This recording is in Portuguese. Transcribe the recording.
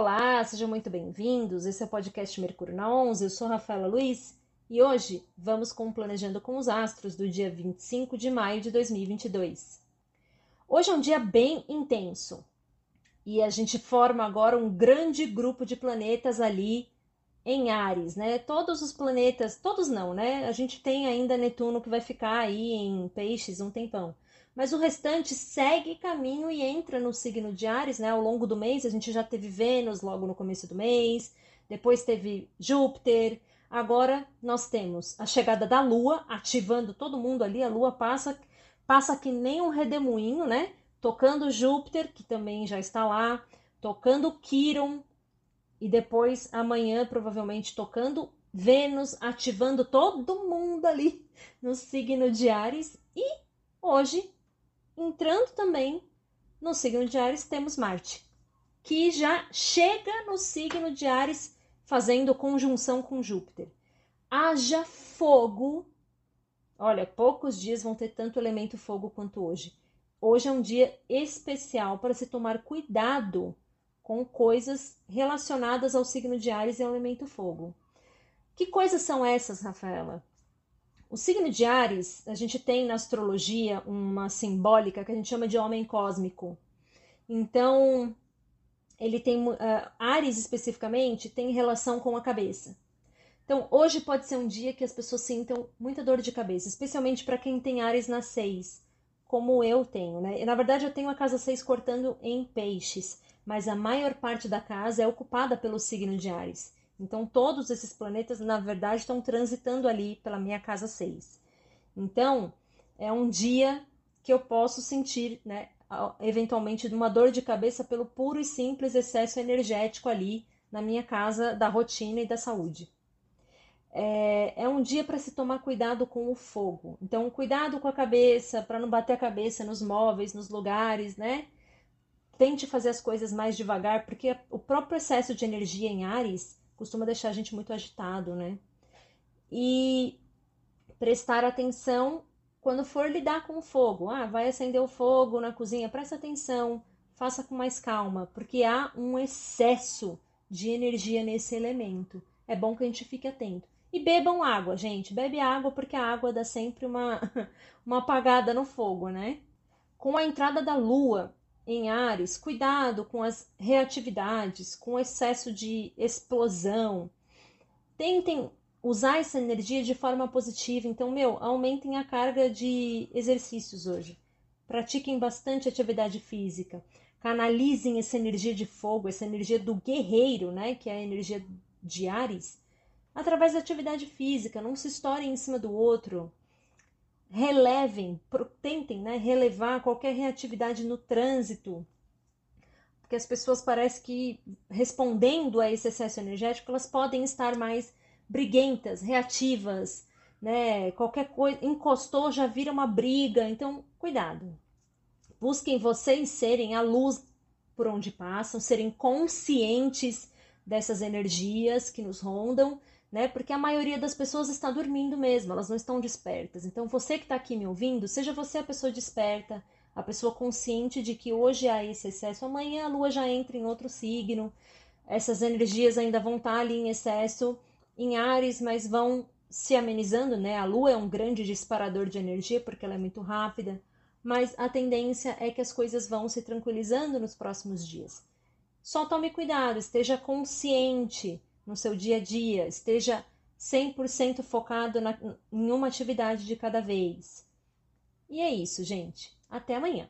Olá, sejam muito bem-vindos. Esse é o podcast Mercúrio na 11. Eu sou Rafaela Luiz e hoje vamos com o Planejando com os Astros do dia 25 de maio de 2022. Hoje é um dia bem intenso e a gente forma agora um grande grupo de planetas ali em Ares, né? Todos os planetas, todos não, né? A gente tem ainda Netuno que vai ficar aí em Peixes um tempão mas o restante segue caminho e entra no signo de Ares, né? Ao longo do mês, a gente já teve Vênus logo no começo do mês, depois teve Júpiter, agora nós temos a chegada da Lua, ativando todo mundo ali, a Lua passa, passa que nem um redemoinho, né? Tocando Júpiter, que também já está lá, tocando Quiron, e depois amanhã provavelmente tocando Vênus, ativando todo mundo ali no signo de Ares, e hoje entrando também no signo de Ares, temos Marte, que já chega no signo de Ares fazendo conjunção com Júpiter. Haja fogo. Olha, poucos dias vão ter tanto elemento fogo quanto hoje. Hoje é um dia especial para se tomar cuidado com coisas relacionadas ao signo de Ares e ao elemento fogo. Que coisas são essas, Rafaela? O signo de Ares, a gente tem na astrologia uma simbólica que a gente chama de homem cósmico. Então, ele tem uh, Ares especificamente tem relação com a cabeça. Então, hoje pode ser um dia que as pessoas sintam muita dor de cabeça, especialmente para quem tem Ares na 6, como eu tenho, né? Na verdade, eu tenho a casa 6 cortando em peixes, mas a maior parte da casa é ocupada pelo signo de Ares. Então, todos esses planetas, na verdade, estão transitando ali pela minha casa 6. Então, é um dia que eu posso sentir, né, eventualmente, uma dor de cabeça pelo puro e simples excesso energético ali na minha casa da rotina e da saúde. É, é um dia para se tomar cuidado com o fogo. Então, cuidado com a cabeça, para não bater a cabeça nos móveis, nos lugares, né? Tente fazer as coisas mais devagar, porque o próprio excesso de energia em Ares costuma deixar a gente muito agitado, né? E prestar atenção quando for lidar com o fogo. Ah, vai acender o fogo na cozinha, presta atenção, faça com mais calma, porque há um excesso de energia nesse elemento. É bom que a gente fique atento. E bebam água, gente. Bebe água porque a água dá sempre uma, uma apagada no fogo, né? Com a entrada da lua em Ares, cuidado com as reatividades, com o excesso de explosão. Tentem usar essa energia de forma positiva. Então, meu, aumentem a carga de exercícios hoje. Pratiquem bastante atividade física. Canalizem essa energia de fogo, essa energia do guerreiro, né, que é a energia de Ares, através da atividade física. Não se estourem em cima do outro relevem, tentem né, relevar qualquer reatividade no trânsito, porque as pessoas parecem que, respondendo a esse excesso energético, elas podem estar mais briguentas, reativas, né? Qualquer coisa, encostou, já vira uma briga, então cuidado. Busquem vocês serem a luz por onde passam, serem conscientes dessas energias que nos rondam né? Porque a maioria das pessoas está dormindo mesmo, elas não estão despertas. Então, você que está aqui me ouvindo, seja você a pessoa desperta, a pessoa consciente de que hoje há esse excesso, amanhã a lua já entra em outro signo, essas energias ainda vão estar tá ali em excesso em Ares, mas vão se amenizando, né? A lua é um grande disparador de energia porque ela é muito rápida, mas a tendência é que as coisas vão se tranquilizando nos próximos dias. Só tome cuidado, esteja consciente no seu dia a dia, esteja 100% focado na, em uma atividade de cada vez. E é isso, gente. Até amanhã.